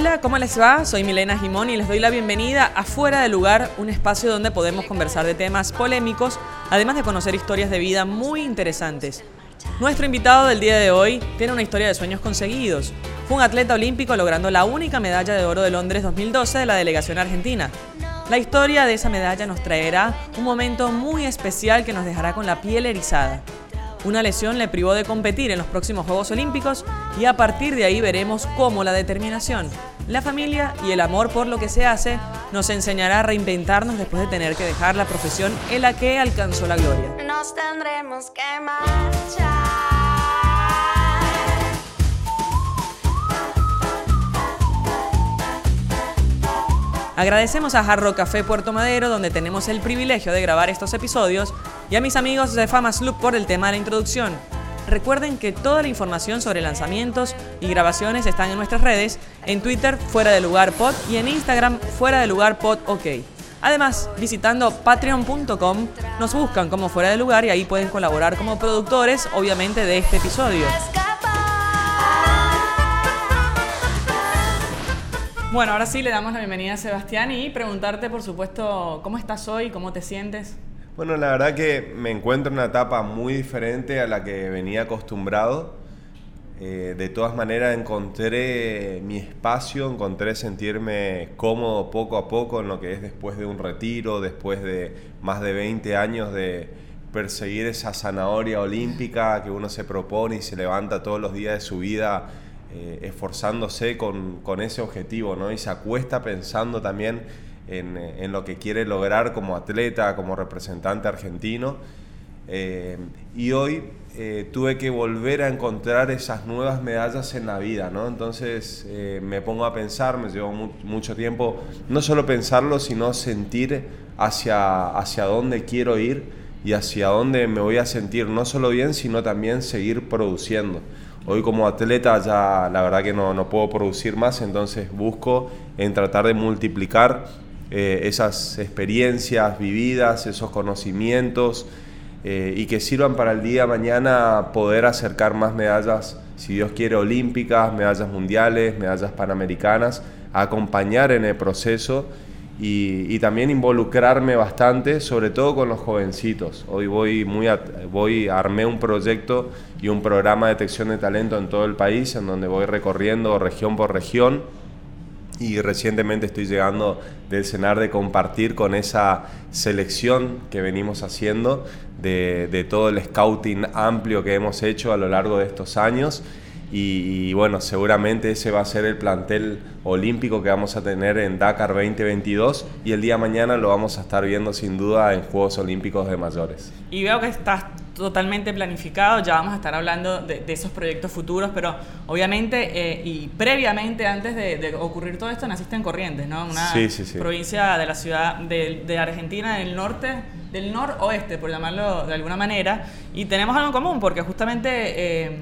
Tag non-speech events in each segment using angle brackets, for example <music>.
Hola, ¿cómo les va? Soy Milena Gimón y les doy la bienvenida a Fuera de Lugar, un espacio donde podemos conversar de temas polémicos, además de conocer historias de vida muy interesantes. Nuestro invitado del día de hoy tiene una historia de sueños conseguidos. Fue un atleta olímpico logrando la única medalla de oro de Londres 2012 de la delegación argentina. La historia de esa medalla nos traerá un momento muy especial que nos dejará con la piel erizada. Una lesión le privó de competir en los próximos Juegos Olímpicos y a partir de ahí veremos cómo la determinación, la familia y el amor por lo que se hace nos enseñará a reinventarnos después de tener que dejar la profesión en la que alcanzó la gloria. Nos tendremos que marchar. Agradecemos a Jarro Café Puerto Madero, donde tenemos el privilegio de grabar estos episodios, y a mis amigos de Famas Loop por el tema de la introducción. Recuerden que toda la información sobre lanzamientos y grabaciones están en nuestras redes, en Twitter fuera de lugar pod y en Instagram fuera de lugar pod ok. Además, visitando patreon.com nos buscan como fuera de lugar y ahí pueden colaborar como productores, obviamente, de este episodio. Bueno, ahora sí le damos la bienvenida a Sebastián y preguntarte, por supuesto, ¿cómo estás hoy? ¿Cómo te sientes? Bueno, la verdad que me encuentro en una etapa muy diferente a la que venía acostumbrado. Eh, de todas maneras encontré mi espacio, encontré sentirme cómodo poco a poco en lo que es después de un retiro, después de más de 20 años de perseguir esa zanahoria olímpica que uno se propone y se levanta todos los días de su vida eh, esforzándose con, con, ese objetivo, ¿no? Y se acuesta pensando también en, eh, en, lo que quiere lograr como atleta, como representante argentino. Eh, y hoy tuve que volver a encontrar esas nuevas medallas en la vida, ¿no? Entonces me pongo a pensar, me llevo mucho tiempo, no solo pensarlo, sino sentir hacia, hacia dónde quiero ir y hacia dónde me voy a sentir no solo bien, sino también seguir produciendo. Hoy como atleta ya la verdad que no, no puedo producir más, entonces busco en tratar de multiplicar eh, esas experiencias vividas, esos conocimientos eh, y que sirvan para el día de mañana poder acercar más medallas, si Dios quiere, olímpicas, medallas mundiales, medallas panamericanas, acompañar en el proceso y, también involucrarme bastante, sobre todo con los jovencitos. Hoy voy muy voy armé un proyecto y un programa de detección de talento en todo el país, en donde voy recorriendo región por región y recientemente estoy llegando del cenar de compartir con esa selección que venimos haciendo de, todo el scouting amplio que hemos hecho a lo largo de estos años y, bueno, seguramente ese va a ser el plantel olímpico que vamos a tener en Dakar 2022 y el día de mañana lo vamos a estar viendo sin duda en Juegos Olímpicos de mayores. Y veo que estás totalmente planificado, ya vamos a estar hablando de, esos proyectos futuros, pero obviamente eh, y previamente, antes de, ocurrir todo esto, naciste en Corrientes, ¿no? Una provincia de la ciudad de, Argentina del norte, del noroeste, por llamarlo de alguna manera, y tenemos algo en común, porque justamente... Eh,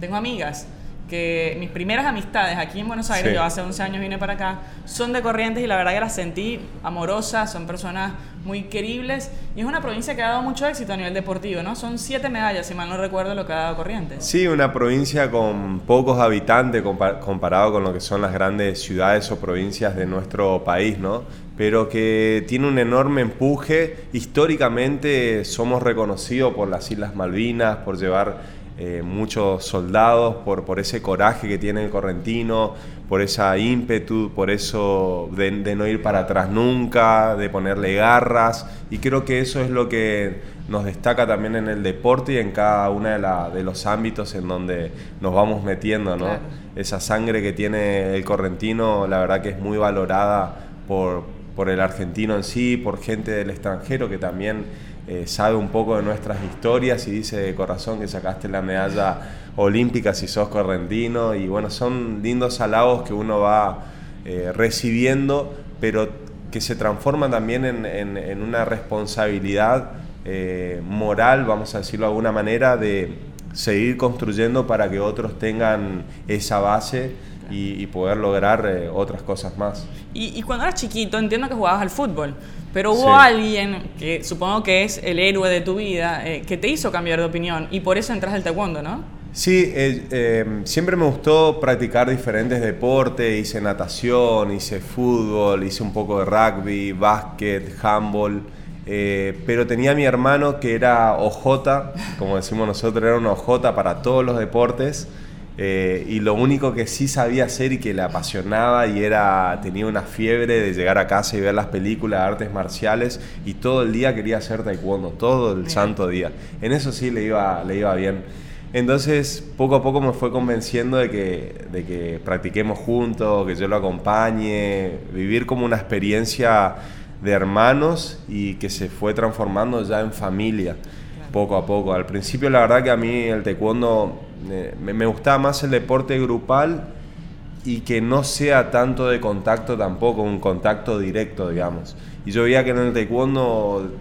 tengo amigas que mis primeras amistades aquí en Buenos Aires, yo hace 11 años vine para acá, son de Corrientes y la verdad que las sentí amorosas, son personas muy queribles y es una provincia que ha dado mucho éxito a nivel deportivo, ¿no? Son siete medallas, si mal no recuerdo, lo que ha dado Corrientes. Sí, una provincia con pocos habitantes comparado con lo que son las grandes ciudades o provincias de nuestro país, ¿no? Pero que tiene un enorme empuje. Históricamente somos reconocidos por las Islas Malvinas, por llevar eh, muchos soldados por, por ese coraje que tiene el correntino, por esa ímpetu, por eso de, no ir para atrás nunca, de ponerle garras. Y creo que eso es lo que nos destaca también en el deporte y en cada uno de, de los ámbitos en donde nos vamos metiendo. ¿no? Esa sangre que tiene el correntino, la verdad que es muy valorada por, por el argentino en sí, por gente del extranjero que también eh, sabe un poco de nuestras historias y dice de corazón que sacaste la medalla olímpica si sos correntino. Y bueno, son lindos halagos que uno va eh, recibiendo, pero que se transforman también en, una responsabilidad eh, moral, vamos a decirlo de alguna manera, de seguir construyendo para que otros tengan esa base y, poder lograr otras cosas más. Y, y, cuando eras chiquito, entiendo que jugabas al fútbol, pero hubo alguien que supongo que es el héroe de tu vida eh, que te hizo cambiar de opinión y por eso entras al taekwondo, ¿no? Sí, eh, eh, siempre me gustó practicar diferentes deportes, hice natación, hice fútbol, hice un poco de rugby, básquet, handball, eh, pero tenía mi hermano que era OJ, como decimos nosotros, era un OJ para todos los deportes. Y lo único que sí sabía hacer y que le apasionaba y era tenía una fiebre de llegar a casa y ver las películas de artes marciales y todo el día quería hacer taekwondo, todo el santo día. En eso sí le iba, le iba bien. Entonces, poco a poco me fue convenciendo de que, de que practiquemos juntos, que yo lo acompañe, vivir como una experiencia de hermanos y que se fue transformando ya en familia, poco a poco. Al principio, la verdad que a mí el taekwondo eh, me, gustaba más el deporte grupal y que no sea tanto de contacto tampoco, un contacto directo, digamos. Y yo veía que en el taekwondo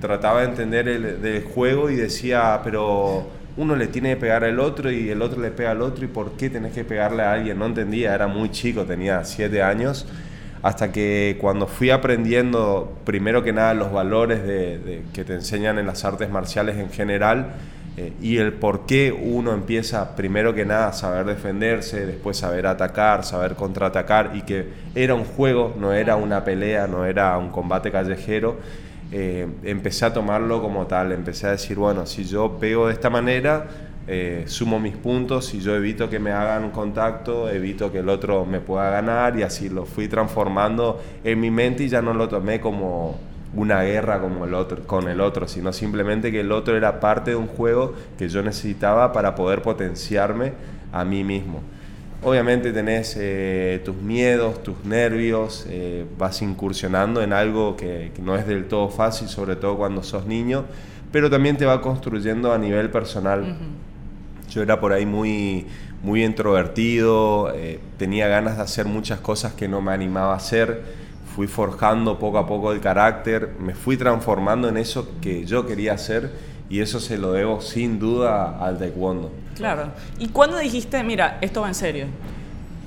trataba de entender el, el juego y decía, pero uno le tiene que pegar al otro y el otro le pega al otro y por qué tenés que pegarle a alguien. No entendía, era muy chico, tenía siete años, hasta que cuando fui aprendiendo primero que nada los valores de, que te enseñan en las artes marciales en general eh, y el por qué uno empieza primero que nada a saber defenderse, después saber atacar, saber contraatacar y que era un juego, no era una pelea, no era un combate callejero eh, empecé a tomarlo como tal, empecé a decir, bueno, si yo pego de esta manera, eh, sumo mis puntos, y yo evito que me hagan contacto, evito que el otro me pueda ganar y así lo fui transformando en mi mente y ya no lo tomé como una guerra como el otro, con el otro, sino simplemente que el otro era parte de un juego que yo necesitaba para poder potenciarme a mí mismo. Obviamente tenés eh, tus miedos, tus nervios, eh, vas incursionando en algo que, no es del todo fácil, sobre todo cuando sos niño, pero también te va construyendo a nivel personal. Yo era por ahí muy, muy introvertido, eh, tenía ganas de hacer muchas cosas que no me animaba a hacer, fui forjando poco a poco el carácter, me fui transformando en eso que yo quería hacer y eso se lo debo sin duda al taekwondo. Claro. ¿Y cuándo dijiste, mira, esto va en serio?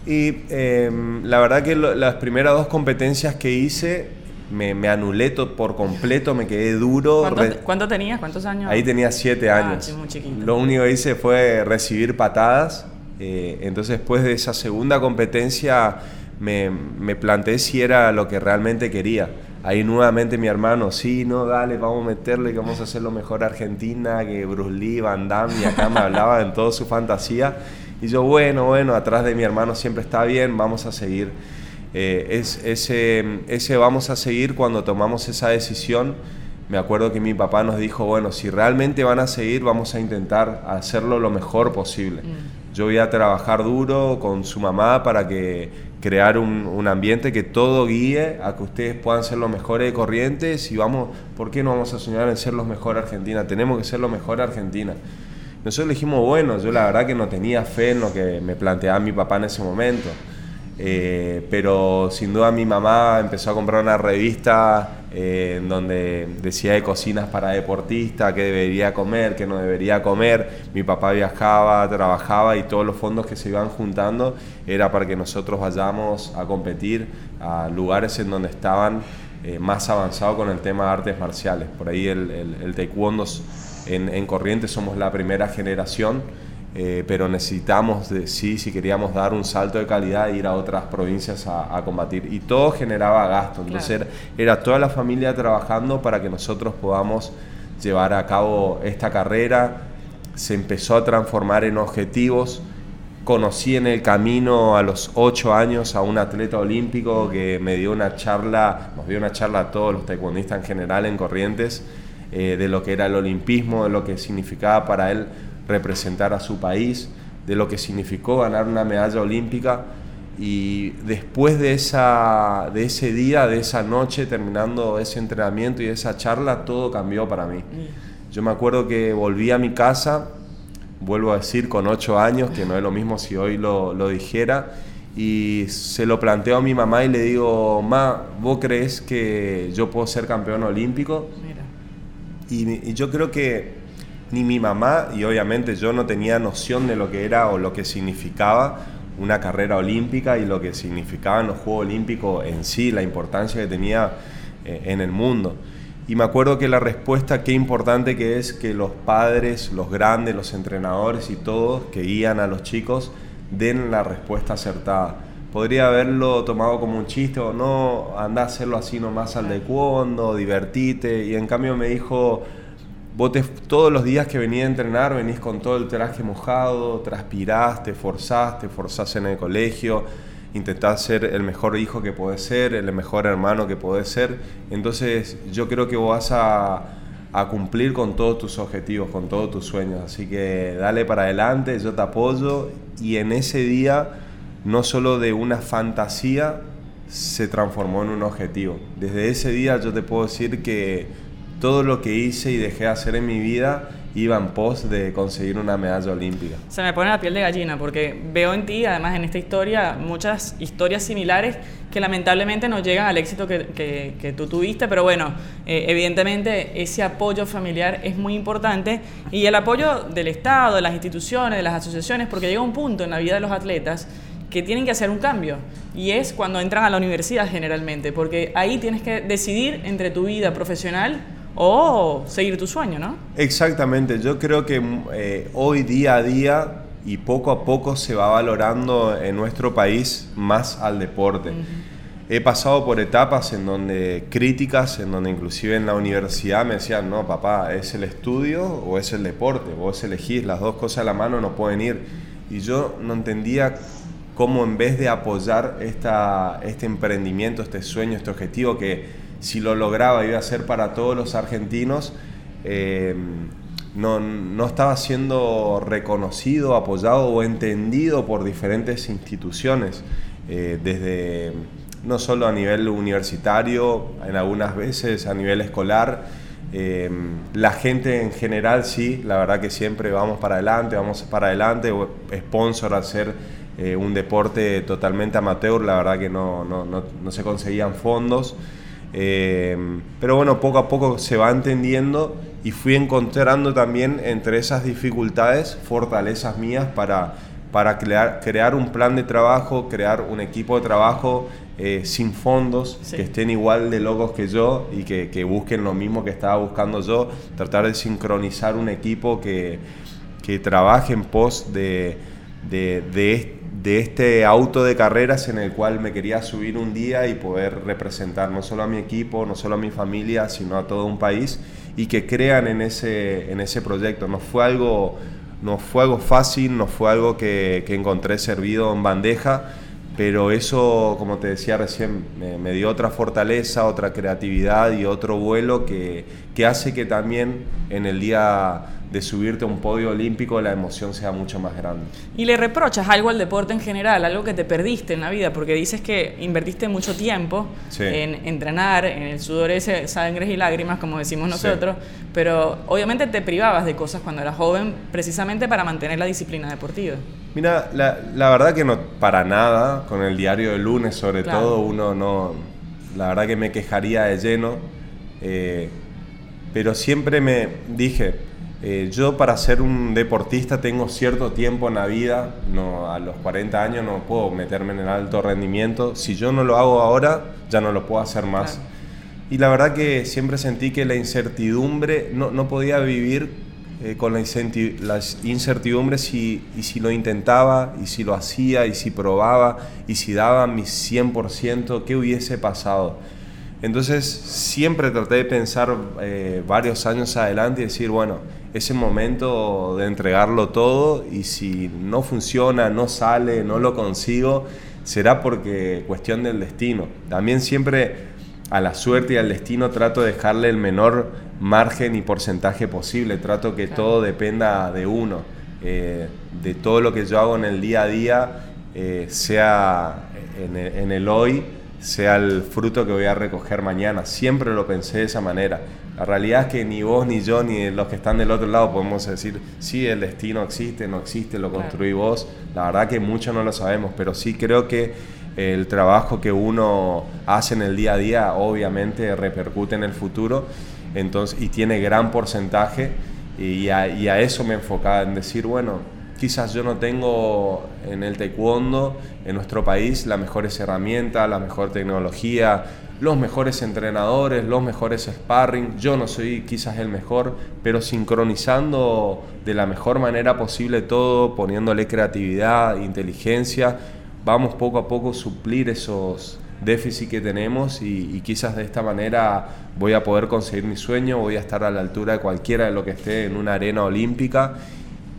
Y em, la verdad que las primeras dos competencias que hice me, me anulé por completo, me quedé duro. ¿Cuánto, tenías? ¿Cuántos años? Ahí tenía siete ah, años. muy Lo único que hice fue recibir patadas. Eh, entonces después de esa segunda competencia me, me planteé si era lo que realmente quería. Ahí nuevamente mi hermano, sí, no, dale, vamos a meterle, que vamos a hacer lo mejor Argentina, que Bruce Lee, Van Damme, y acá me hablaba en toda su fantasía. Y yo, bueno, bueno, atrás de mi hermano siempre está bien, vamos a seguir. Eh, es, ese, ese vamos a seguir cuando tomamos esa decisión. Me acuerdo que mi papá nos dijo, bueno, si realmente van a seguir, vamos a intentar hacerlo lo mejor posible. Mm. Yo voy a trabajar duro con su mamá para que crear un, ambiente que todo guíe a que ustedes puedan ser los mejores de Corrientes y vamos, ¿por qué no vamos a soñar en ser los mejores Argentina? Tenemos que ser los mejores Argentina. Nosotros dijimos, bueno, yo la verdad que no tenía fe en lo que me planteaba mi papá en ese momento. Eh, pero sin duda mi mamá empezó a comprar una revista eh, en donde decía de cocinas para deportistas, qué debería comer, qué no debería comer. Mi papá viajaba, trabajaba y todos los fondos que se iban juntando era para que nosotros vayamos a competir a lugares en donde estaban eh, más avanzados con el tema de artes marciales. Por ahí el, el, taekwondo en, en somos la primera generación eh, pero necesitamos, de, sí, si queríamos dar un salto de calidad, ir a otras provincias a, combatir. Y todo generaba gasto, entonces era, toda la familia trabajando para que nosotros podamos llevar a cabo esta carrera. Se empezó a transformar en objetivos. Conocí en el camino a los ocho años a un atleta olímpico que me dio una charla, nos dio una charla a todos los taekwondistas en general en Corrientes, eh, de lo que era el olimpismo, de lo que significaba para él representar a su país, de lo que significó ganar una medalla olímpica. Y después de, esa, de ese día, de esa noche, terminando ese entrenamiento y esa charla, todo cambió para mí. Yo me acuerdo que volví a mi casa, vuelvo a decir, con ocho años, que no es lo mismo si hoy lo, lo dijera, y se lo planteo a mi mamá y le digo, Ma, ¿vos crees que yo puedo ser campeón olímpico? Y, y yo creo que ni mi mamá, y obviamente yo no tenía noción de lo que era o lo que significaba una carrera olímpica y lo que significaban los Juegos Olímpicos en sí, la importancia que tenía eh, en el mundo. Y me acuerdo que la respuesta, qué importante que es que los padres, los grandes, los entrenadores y todos que guían a los chicos den la respuesta acertada. Podría haberlo tomado como un chiste o no, anda a hacerlo así nomás al de cuando, divertite. Y en cambio me dijo, vos todos los días que venía a entrenar venís con todo el traje mojado, transpiraste, forzaste, forzaste en el colegio intentar ser el mejor hijo que puedes ser, el mejor hermano que puedes ser. Entonces yo creo que vas a, a, cumplir con todos tus objetivos, con todos tus sueños. Así que dale para adelante, yo te apoyo y en ese día no solo de una fantasía se transformó en un objetivo. Desde ese día yo te puedo decir que todo lo que hice y dejé de hacer en mi vida iba en pos de conseguir una medalla olímpica. Se me pone la piel de gallina porque veo en ti, además en esta historia, muchas historias similares que lamentablemente no llegan al éxito que, que, tú tuviste, pero bueno, eh, evidentemente ese apoyo familiar es muy importante y el apoyo del Estado, de las instituciones, de las asociaciones, porque llega un punto en la vida de los atletas que tienen que hacer un cambio y es cuando entran a la universidad generalmente, porque ahí tienes que decidir entre tu vida profesional o seguir tu sueño, ¿no? Exactamente, yo creo que eh, hoy día a día y poco a poco se va valorando en nuestro país más al deporte. He pasado por etapas en donde críticas, en donde inclusive en la universidad me decían, no, papá, ¿es el estudio o es el deporte? Vos elegís, las dos cosas a la mano no pueden ir. Y yo no entendía cómo en vez de apoyar esta, este emprendimiento, este sueño, este objetivo que si lo lograba iba a ser para todos los argentinos, eh, no, estaba siendo reconocido, apoyado o entendido por diferentes instituciones, eh, desde no solo a nivel universitario, en algunas veces a nivel escolar. Eh, la gente en general sí, la verdad que siempre vamos para adelante, vamos para adelante, sponsor al ser un deporte totalmente amateur, la verdad que no, no se conseguían fondos. Eh, pero bueno, poco a poco se va entendiendo y fui encontrando también entre esas dificultades fortalezas mías para, para crear, crear un plan de trabajo, crear un equipo de trabajo eh, sin fondos, que estén igual de locos que yo y que, que, busquen lo mismo que estaba buscando yo, tratar de sincronizar un equipo que, que trabaje en pos de, de, de de este auto de carreras en el cual me quería subir un día y poder representar no solo a mi equipo, no solo a mi familia, sino a todo un país y que crean en ese, en ese proyecto. No fue algo, no fue algo fácil, no fue algo que, encontré servido en bandeja, pero eso, como te decía recién, me, dio otra fortaleza, otra creatividad y otro vuelo que, que hace que también en el día de subirte a un podio olímpico la emoción sea mucho más grande. ¿Y le reprochas algo al deporte en general, algo que te perdiste en la vida? Porque dices que invertiste mucho tiempo en entrenar, en el sudor ese, sangre y lágrimas, como decimos nosotros, pero obviamente te privabas de cosas cuando eras joven precisamente para mantener la disciplina deportiva. Mira, la, la verdad que no, para nada, con el diario de lunes sobre todo, uno no, la verdad que me quejaría de lleno, eh, pero siempre me dije, eh, yo para ser un deportista tengo cierto tiempo en la vida, no, a los 40 años no puedo meterme en el alto rendimiento, si yo no lo hago ahora ya no lo puedo hacer más. Y la verdad que siempre sentí que la incertidumbre, no, no podía vivir eh, con la, incertidumbre si, y si lo intentaba, y si lo hacía, y si probaba, y si daba mi 100%, ¿qué hubiese pasado? Entonces siempre traté de pensar eh, varios años adelante y decir, bueno, es el momento de entregarlo todo y si no funciona, no sale, no lo consigo, será porque cuestión del destino. También siempre a la suerte y al destino trato de dejarle el menor margen y porcentaje posible, trato que todo dependa de uno, eh, de todo lo que yo hago en el día a día, eh, sea en el hoy sea el fruto que voy a recoger mañana. Siempre lo pensé de esa manera. La realidad es que ni vos, ni yo, ni los que están del otro lado podemos decir, sí, el destino existe, no existe, lo construí vos. La verdad que mucho no lo sabemos, pero sí creo que el trabajo que uno hace en el día a día obviamente repercute en el futuro. Entonces, y tiene gran porcentaje. Y a, y a eso me enfocaba en decir, bueno, quizás yo no tengo en el taekwondo, en nuestro país, las mejores herramientas, la mejor tecnología, los mejores entrenadores, los mejores sparring. Yo no soy quizás el mejor, pero sincronizando de la mejor manera posible todo, poniéndole creatividad, inteligencia, vamos poco a poco suplir esos déficits que tenemos y, quizás de esta manera voy a poder conseguir mi sueño, voy a estar a la altura de cualquiera de lo que esté en una arena olímpica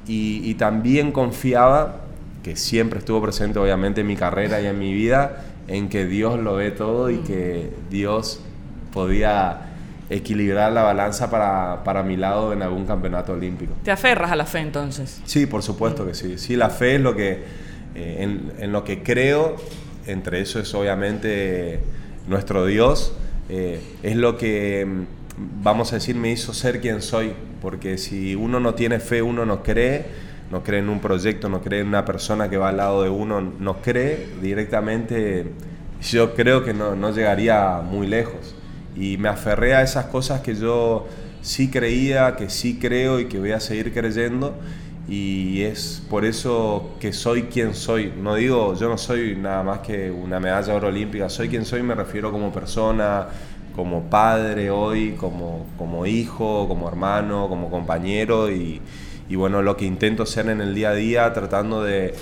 y, y también confiaba que siempre estuvo presente obviamente en mi carrera y en mi vida, en que Dios lo ve todo y que Dios podía equilibrar la balanza para, para, mi lado en algún campeonato olímpico. ¿Te aferras a la fe entonces? Sí, por supuesto que sí. Sí, la fe es lo que, eh, en, en, lo que creo, entre eso es obviamente nuestro Dios, eh, es lo que, mm, vamos a decir, me hizo ser quien soy, porque si uno no tiene fe, uno no cree, no cree en un proyecto, no cree en una persona que va al lado de uno, no cree directamente, yo creo que no, no llegaría muy lejos. Y me aferré a esas cosas que yo sí creía, que sí creo y que voy a seguir creyendo. Y es por eso que soy quien soy. No digo, yo no soy nada más que una medalla de oro olímpica, soy quien soy, me refiero como persona, como padre hoy, como, como hijo, como hermano, como compañero y, y bueno, lo que intento ser en el día a día, tratando de,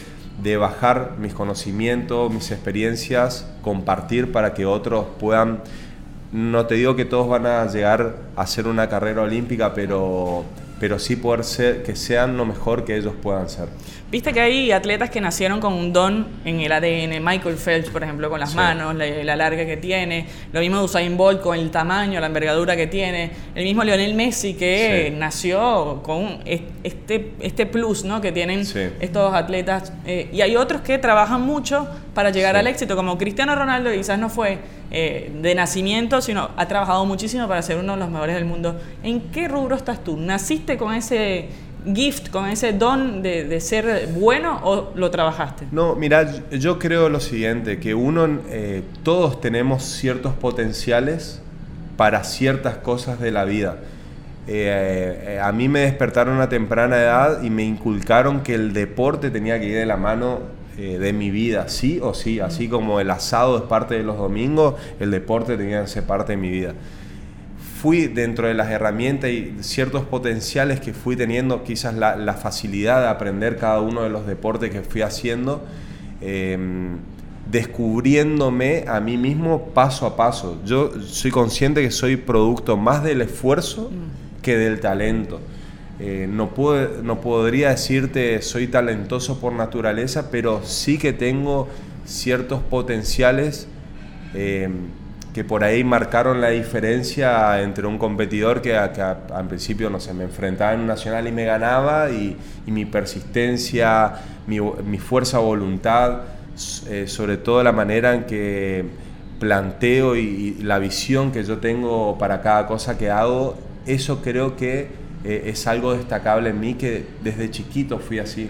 de bajar mis conocimientos, mis experiencias, compartir para que otros puedan, no te digo que todos van a llegar a hacer una carrera olímpica, pero pero sí poder ser, que sean lo mejor que ellos puedan ser. Viste que hay atletas que nacieron con un don en el ADN, Michael Phelps, por ejemplo, con las manos, la, larga que tiene, lo mismo de Usain Bolt con el tamaño, la envergadura que tiene, el mismo Lionel Messi que nació con este, este plus ¿no? que tienen estos atletas, eh, y hay otros que trabajan mucho para llegar al éxito, como Cristiano Ronaldo, quizás no fue eh, de nacimiento, sino ha trabajado muchísimo para ser uno de los mejores del mundo. ¿En qué rubro estás tú? ¿Naciste con ese gift, con ese don de, ser bueno o lo trabajaste? No, mira, yo creo lo siguiente, que uno, eh, todos tenemos ciertos potenciales para ciertas cosas de la vida. Eh, a mí me despertaron a temprana edad y me inculcaron que el deporte tenía que ir de la mano eh, de mi vida, sí o sí, así como el asado es parte de los domingos, el deporte tenía que ser parte de mi vida. Fui dentro de las herramientas y ciertos potenciales que fui teniendo, quizás la, facilidad de aprender cada uno de los deportes que fui haciendo, em, descubriéndome a mí mismo paso a paso. Yo soy consciente que soy producto más del esfuerzo mm. que del talento. Eh, no, no podría decirte soy talentoso por naturaleza, pero sí que tengo ciertos potenciales eh, que por ahí marcaron la diferencia entre un competidor que, al principio no sé, me enfrentaba en un nacional y me ganaba y, mi persistencia, mi, fuerza voluntad, eh, sobre todo la manera en que planteo y la visión que yo tengo para cada cosa que hago, eso creo que eh, es algo destacable en mí que desde chiquito fui así.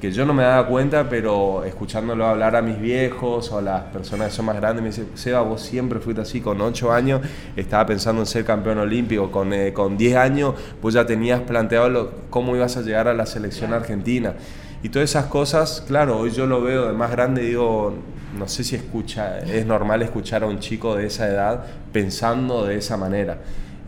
Que yo no me daba cuenta, pero escuchándolo hablar a mis viejos o a las personas que son más grandes, me dice, Seba, vos siempre fuiste así, con 8 años estaba pensando en ser campeón olímpico, con, eh, con 10 años pues ya tenías planteado cómo ibas a llegar a la selección argentina. Y todas esas cosas, claro, hoy yo lo veo de más grande y digo, no sé si escucha, es normal escuchar a un chico de esa edad pensando de esa manera.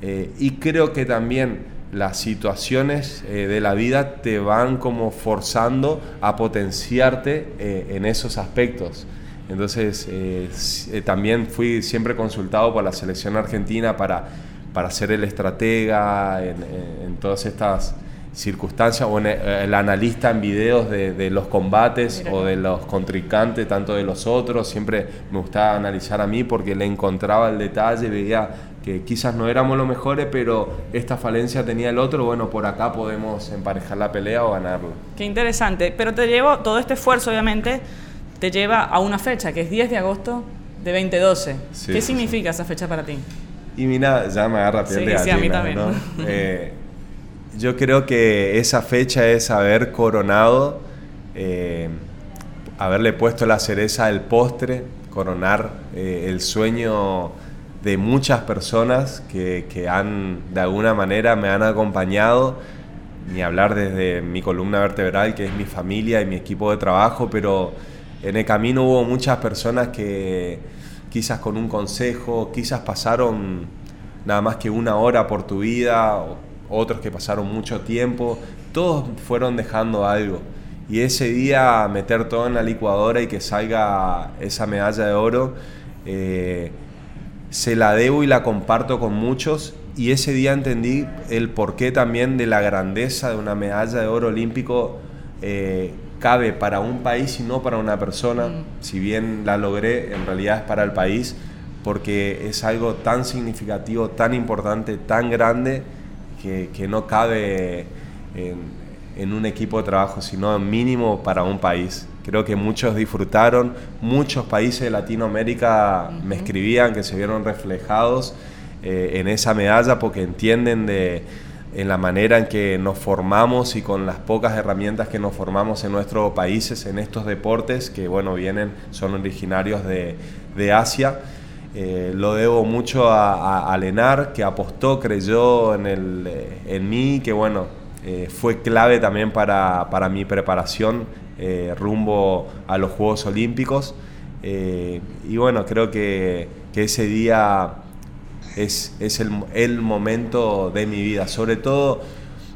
Eh, y creo que también las situaciones eh, de la vida te van como forzando a potenciarte eh, en esos aspectos. Entonces, eh, también fui siempre consultado por la selección argentina para, para ser el estratega en, todas estas circunstancias o el analista en videos de, de los combates o de los contrincantes, tanto de los otros. Siempre me gustaba analizar a mí porque le encontraba el detalle, veía que quizás no éramos los mejores, pero esta falencia tenía el otro, bueno, por acá podemos emparejar la pelea o ganarlo. Qué interesante, pero te llevo, todo este esfuerzo obviamente, te lleva a una fecha, que es 10 de agosto de 2012. ¿Qué significa esa fecha para ti? Y mira, ya me agarra piel de sí, a mí también. <laughs> Eh, yo creo que esa fecha es haber coronado, eh, haberle puesto la cereza al postre, coronar eh, el sueño de muchas personas que, que, han, de alguna manera, me han acompañado, ni hablar desde mi columna vertebral, que es mi familia y mi equipo de trabajo, pero en el camino hubo muchas personas que, quizás con un consejo, quizás pasaron nada más que una hora por tu vida, otros que pasaron mucho tiempo, todos fueron dejando algo. Y ese día meter todo en la licuadora y que salga esa medalla de oro, eh, se la debo y la comparto con muchos. Y ese día entendí el porqué también de la grandeza de una medalla de oro olímpico. Eh, cabe para un país y no para una persona. Mm. Si bien la logré, en realidad es para el país porque es algo tan significativo, tan importante, tan grande, que, que no cabe en, en, un equipo de trabajo, sino mínimo para un país. Creo que muchos disfrutaron, muchos países de Latinoamérica me escribían que se vieron reflejados eh, en esa medalla porque entienden de, en la manera en que nos formamos y con las pocas herramientas que nos formamos en nuestros países en estos deportes que bueno vienen son originarios de, de Asia. Eh, lo debo mucho a, Lenar, que apostó, creyó en, el, eh, en mí, que bueno, eh, fue clave también para, para mi preparación rumbo a los Juegos Olímpicos. y bueno, creo que, que ese día es, es el, el, momento de mi vida, sobre todo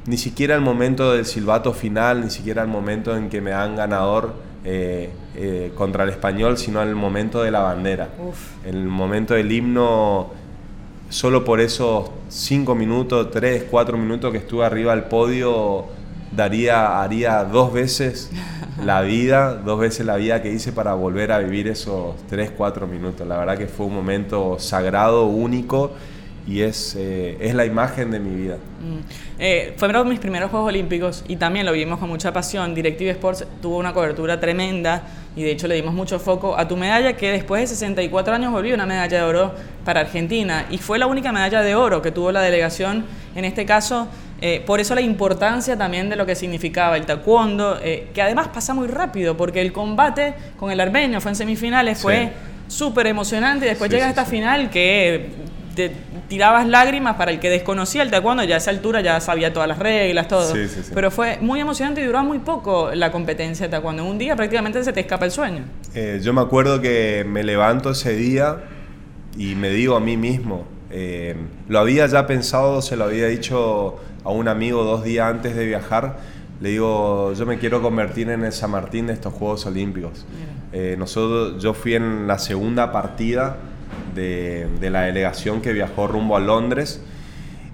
ni siquiera el momento del silbato final, ni siquiera el momento en que me dan ganador eh, eh, contra el español, sino el momento de la bandera. El momento del himno, solo por esos cinco minutos, tres, cuatro minutos que estuve arriba del podio, daría, haría dos veces la vida, dos veces la vida que hice para volver a vivir esos tres, cuatro minutos. La verdad que fue un momento sagrado, único y es, eh, es la imagen de mi vida. Mm. Eh, fueron mis primeros Juegos Olímpicos y también lo vimos con mucha pasión. Directive Sports tuvo una cobertura tremenda y de hecho le dimos mucho foco a tu medalla que después de 64 años volvió una medalla de oro para Argentina y fue la única medalla de oro que tuvo la delegación en este caso. Eh, por eso la importancia también de lo que significaba el taekwondo, eh, que además pasa muy rápido porque el combate con el armenio fue en semifinales, fue súper emocionante y después llega esta final que te tirabas lágrimas para el que desconocía el taekwondo, ya a esa altura ya sabía todas las reglas, todo. Pero fue muy emocionante y duró muy poco la competencia de taekwondo. En un día prácticamente se te escapa el sueño. Eh, yo me acuerdo que me levanto ese día y me digo a mí mismo, eh, lo había ya pensado, se lo había dicho a un amigo dos días antes de viajar, le digo, yo me quiero convertir en el San Martín de estos Juegos Olímpicos. Eh, nosotros, yo fui en la segunda partida de, la delegación que viajó rumbo a Londres.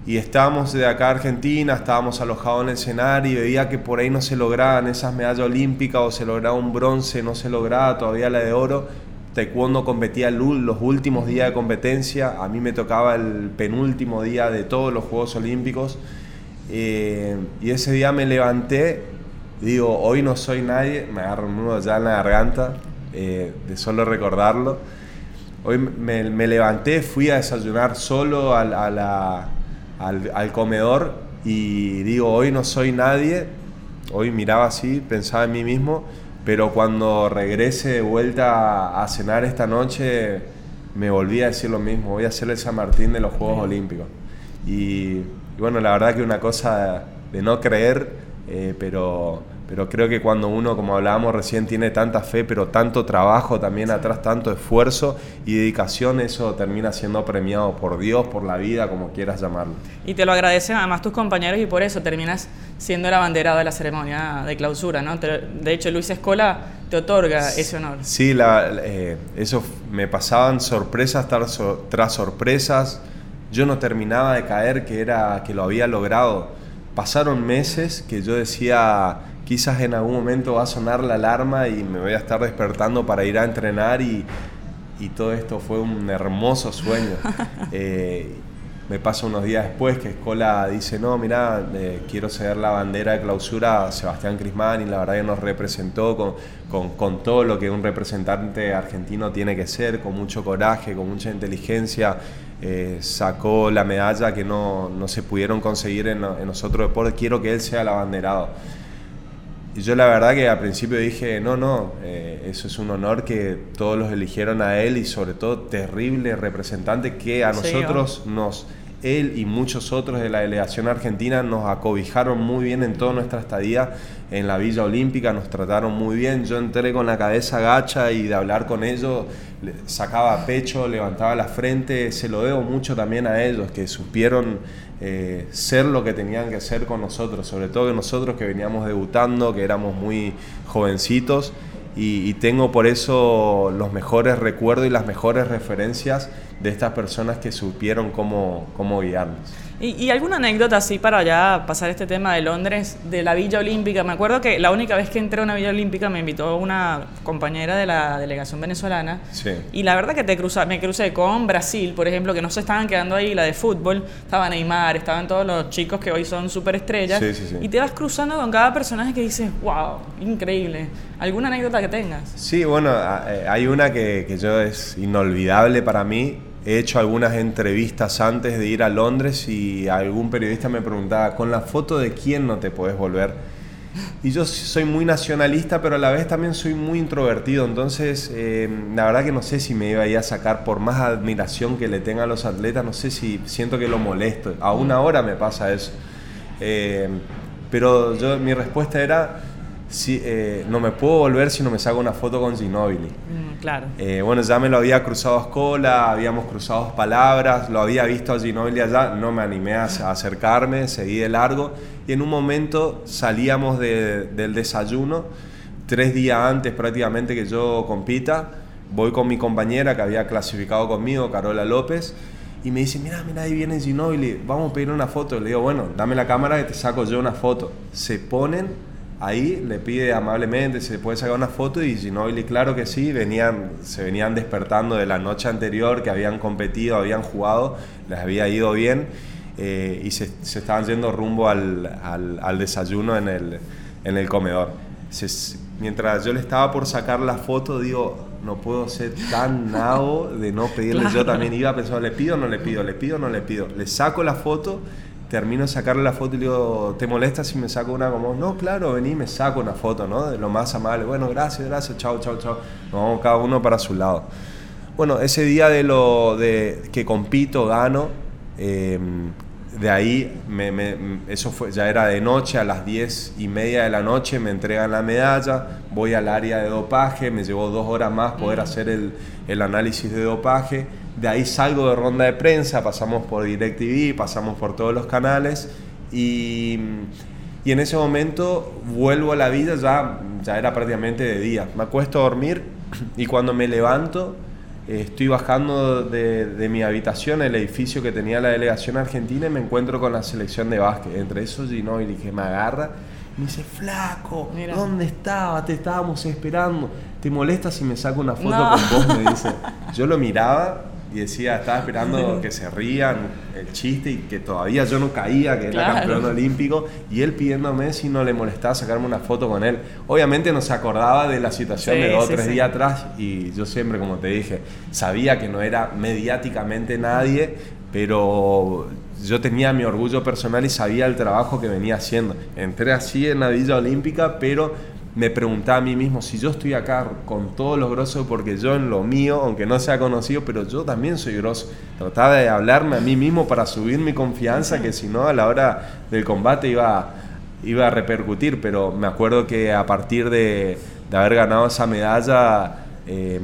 Y estábamos de acá a Argentina, estábamos alojados en el escenario y veía que por ahí no se lograban esas medallas olímpicas o se lograba un bronce, no se lograba todavía la de oro. Taekwondo competía los últimos días de competencia, a mí me tocaba el penúltimo día de todos los Juegos Olímpicos. Eh, y ese día me levanté, digo, hoy no soy nadie, me agarro un nudo ya en la garganta eh, de solo recordarlo. Hoy me, levanté, fui a desayunar solo al, al, comedor y digo, hoy no soy nadie. Hoy miraba así, pensaba en mí mismo, pero cuando regrese de vuelta a, cenar esta noche, me volví a decir lo mismo, voy a hacer el San Martín de los Juegos Olímpicos. Y, bueno, la verdad que una cosa de, no creer, eh, pero pero creo que cuando uno, como hablábamos recién, tiene tanta fe, pero tanto trabajo también atrás, tanto esfuerzo y dedicación, eso termina siendo premiado por Dios, por la vida, como quieras llamarlo. Y te lo agradecen además tus compañeros y por eso terminas siendo el abanderado de la ceremonia de clausura, ¿no? De hecho, Luis Escola te otorga ese honor. Sí, la, eh, eso me pasaban sorpresas tras sorpresas. Yo no terminaba de caer que, era, que lo había logrado. Pasaron meses que yo decía quizás en algún momento va a sonar la alarma y me voy a estar despertando para ir a entrenar y, todo esto fue un hermoso sueño. <laughs> Eh, me pasa unos días después que Escola dice, no, mira, eh, quiero ceder la bandera de clausura a Sebastián Crismán y la verdad que nos representó con, todo lo que un representante argentino tiene que ser, con mucho coraje, con mucha inteligencia. Eh, sacó la medalla que no, se pudieron conseguir en, en los otros deportes. Quiero que él sea el abanderado. Y yo la verdad que al principio dije, no, no, eh, eso es un honor que todos los eligieron a él y sobre todo terrible representante que a nosotros nos él y muchos otros de la delegación argentina nos acobijaron muy bien en toda nuestra estadía en la Villa Olímpica, nos trataron muy bien. Yo entré con la cabeza gacha y de hablar con ellos sacaba pecho, levantaba la frente. Se lo debo mucho también a ellos que supieron eh, ser lo que tenían que ser con nosotros, sobre todo que nosotros que veníamos debutando, que éramos muy jovencitos. Y, tengo por eso los mejores recuerdos y las mejores referencias de estas personas que supieron cómo, cómo guiarnos. ¿Y, alguna anécdota así para ya pasar este tema de Londres, de la Villa Olímpica? Me acuerdo que la única vez que entré a una Villa Olímpica me invitó una compañera de la delegación venezolana. Sí. Y la verdad que te cruza, me crucé con Brasil, por ejemplo, que no se estaban quedando ahí, la de fútbol. Estaba Neymar, estaban todos los chicos que hoy son súper estrellas. Sí, sí, y te vas cruzando con cada personaje que dices, wow, increíble. ¿Alguna anécdota que tengas? Sí, bueno, eh, hay una que, que yo es inolvidable para mí He hecho algunas entrevistas antes de ir a Londres y algún periodista me preguntaba, ¿con la foto de quién no te puedes volver? Y yo soy muy nacionalista, pero a la vez también soy muy introvertido, entonces eh, la verdad que no sé si me iba a ir a sacar, por más admiración que le tenga a los atletas, no sé si siento que lo molesto. Aún ahora me pasa eso. Eh, pero yo, mi respuesta era, si, eh, no me puedo volver si no me saco una foto con Ginobili. Claro. Eh, bueno, ya me lo había cruzado a Escola, habíamos cruzado palabras, lo había visto a Ginobili allá, no me animé a, <laughs> acercarme, seguí de largo y en un momento salíamos del desayuno, tres días antes prácticamente que yo compita, voy con mi compañera que había clasificado conmigo, Carola López, y me dice, mira, mira, ahí viene Ginobili, vamos a pedir una foto. Le digo, bueno, dame la cámara que te saco yo una foto. Se ponen ahí le pide amablemente si se puede sacar una foto y Ginobili, claro que sí, venían, se venían despertando de la noche anterior, que habían competido, habían jugado, les había ido bien eh, y se, estaban yendo rumbo al, al, desayuno en el, en el comedor. mientras yo le estaba por sacar la foto, digo, no puedo ser tan nabo de no pedirle. Yo también iba pensando, ¿le pido o no le pido? ¿Le pido o no le pido? Le saco la foto termino de sacarle la foto y le digo, ¿te molesta si me saco una como? No, claro, vení, me saco una foto, ¿no? De lo más amable. Bueno, gracias, gracias, chao, chao, chao. Nos vamos cada uno para su lado. Bueno, ese día de lo de que compito, gano, em, de ahí, eso fue, ya era de noche, a las 10 y media de la noche me entregan la medalla, voy al área de dopaje, me llevó dos horas más poder hacer el, el análisis de dopaje de ahí salgo de ronda de prensa, pasamos por DirecTV, pasamos por todos los canales y, y en ese momento vuelvo a la vida, ya, ya era prácticamente de día. Me acuesto a dormir y cuando me levanto estoy bajando de, de, mi habitación, el edificio que tenía la delegación argentina, y me encuentro con la selección de básquet. Entre esos y dije, me agarra. Me dice, flaco, ¿dónde estaba? Te estábamos esperando. ¿Te molesta si me saco una foto con vos? Me dice. <laughs> Yo lo miraba y decía, estaba esperando que se rían el chiste y que todavía yo no caía, que era campeón olímpico, y él pidiéndome si no le molestaba sacarme una foto con él. Obviamente no se acordaba de la situación de dos o tres días atrás y yo siempre, como te dije, sabía que no era mediáticamente nadie, pero yo tenía mi orgullo personal y sabía el trabajo que venía haciendo. Entré así en la Villa Olímpica, pero me preguntaba a mí mismo si yo estoy acá con todos los grosos porque yo en lo mío, aunque no sea conocido, pero yo también soy grosso. Trataba de hablarme a mí mismo para subir mi confianza, que si no a la hora del combate iba, iba a repercutir, pero me acuerdo que a partir de, haber ganado esa medalla, em,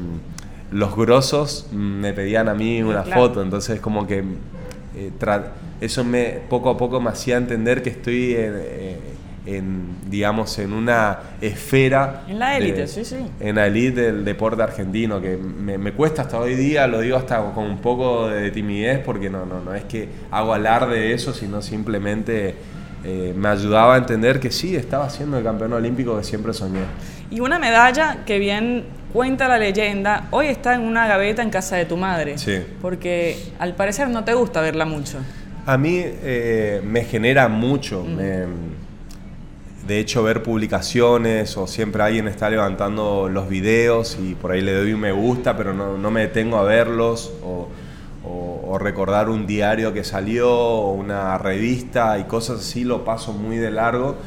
los grosos me pedían a mí una foto, entonces como que eh, eso me poco a poco me hacía entender que estoy... en en, digamos, en una esfera... En la élite, sí, sí. En la élite del deporte argentino, que me, cuesta hasta hoy día, lo digo hasta con un poco de timidez, porque no, no, no es que hago alarde de eso, sino simplemente eh, me ayudaba a entender que sí, estaba siendo el campeón olímpico que siempre soñé. Y una medalla que bien cuenta la leyenda, hoy está en una gaveta en casa de tu madre. Sí. Porque al parecer no te gusta verla mucho. A mí eh, me genera mucho. Me, de hecho ver publicaciones o siempre alguien está levantando los videos y por ahí le doy un me gusta, pero no, me detengo a verlos o, recordar un diario que salió o una revista y cosas así, lo paso muy de largo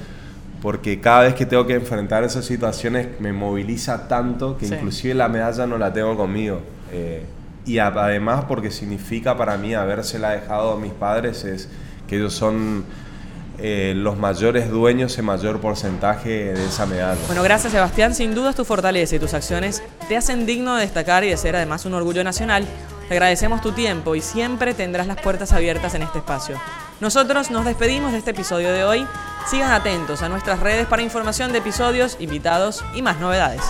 porque cada vez que tengo que enfrentar esas situaciones me moviliza tanto que inclusive la medalla no la tengo conmigo. Eh, y además porque significa para mí habérsela dejado a mis padres es que ellos son eh, los mayores dueños en mayor porcentaje de esa medalla. Bueno, gracias Sebastián. Sin duda tu fortaleza y tus acciones te hacen digno de destacar y de ser además un orgullo nacional. Te agradecemos tu tiempo y siempre tendrás las puertas abiertas en este espacio. Nosotros nos despedimos de este episodio de hoy. Sigan atentos a nuestras redes para información de episodios, invitados y más novedades.